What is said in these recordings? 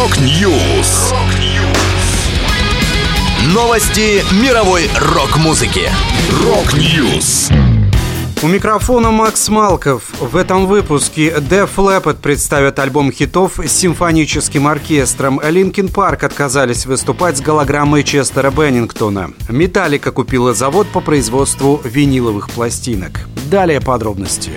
Rock News. Новости мировой рок-музыки. Rock News. У микрофона Макс Малков. В этом выпуске Def Leppard представят альбом хитов с симфоническим оркестром. Linkin Park отказались выступать с голограммой Честера Беннингтона. Металлика купила завод по производству виниловых пластинок. Далее подробности.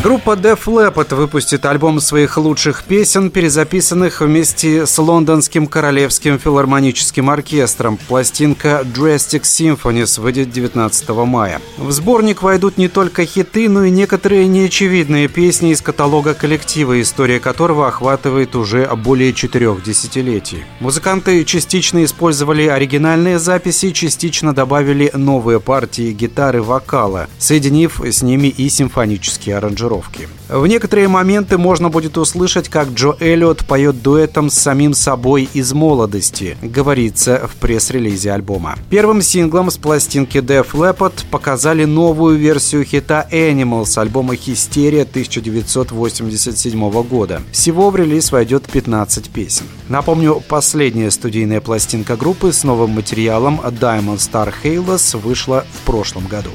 Группа Def Leppard выпустит альбом своих лучших песен, перезаписанных вместе с Лондонским Королевским филармоническим оркестром. Пластинка Drastic Symphonies выйдет 19 мая. В сборник войдут не только хиты, но и некоторые неочевидные песни из каталога коллектива, история которого охватывает уже более четырех десятилетий. Музыканты частично использовали оригинальные записи, частично добавили новые партии гитары вокала, соединив с ними и симфонические аранжировки аранжировки. В некоторые моменты можно будет услышать, как Джо Эллиот поет дуэтом с самим собой из молодости, говорится в пресс-релизе альбома. Первым синглом с пластинки Def Leppard показали новую версию хита Animals альбома «Хистерия» 1987 года. Всего в релиз войдет 15 песен. Напомню, последняя студийная пластинка группы с новым материалом Diamond Star Halos вышла в прошлом году.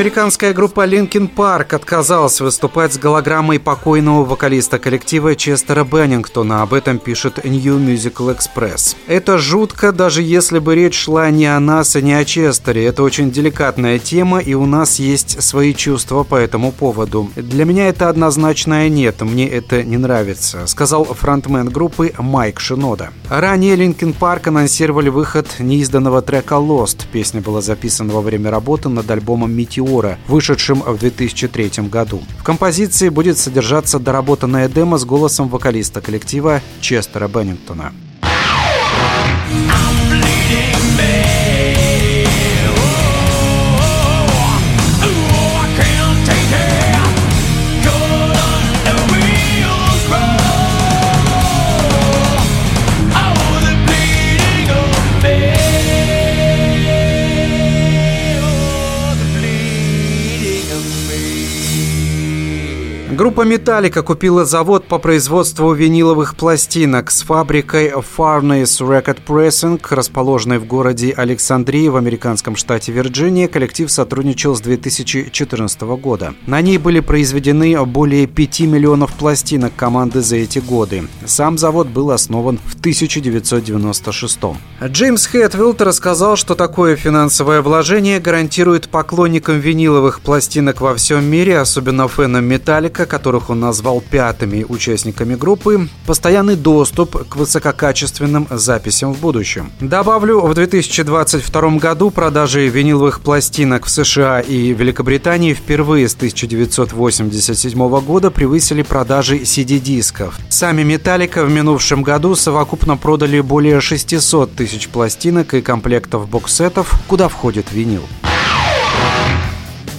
Американская группа Linkin Park отказалась выступать с голограммой покойного вокалиста коллектива Честера Беннингтона. Об этом пишет New Musical Express. Это жутко, даже если бы речь шла не о нас и не о Честере. Это очень деликатная тема, и у нас есть свои чувства по этому поводу. Для меня это однозначное нет, мне это не нравится, сказал фронтмен группы Майк Шинода. Ранее Linkin Park анонсировали выход неизданного трека Lost. Песня была записана во время работы над альбомом Meteor «Метеора», вышедшим в 2003 году. В композиции будет содержаться доработанная демо с голосом вокалиста коллектива Честера Беннингтона. Группа «Металлика» купила завод по производству виниловых пластинок с фабрикой Farnese Record Pressing, расположенной в городе Александрии в американском штате Вирджиния. Коллектив сотрудничал с 2014 года. На ней были произведены более 5 миллионов пластинок команды за эти годы. Сам завод был основан в 1996 Джеймс Хэтфилд рассказал, что такое финансовое вложение гарантирует поклонникам виниловых пластинок во всем мире, особенно фенам «Металлика», которых он назвал пятыми участниками группы, постоянный доступ к высококачественным записям в будущем. Добавлю, в 2022 году продажи виниловых пластинок в США и Великобритании впервые с 1987 года превысили продажи CD-дисков. Сами Металлика в минувшем году совокупно продали более 600 тысяч пластинок и комплектов боксетов, куда входит винил.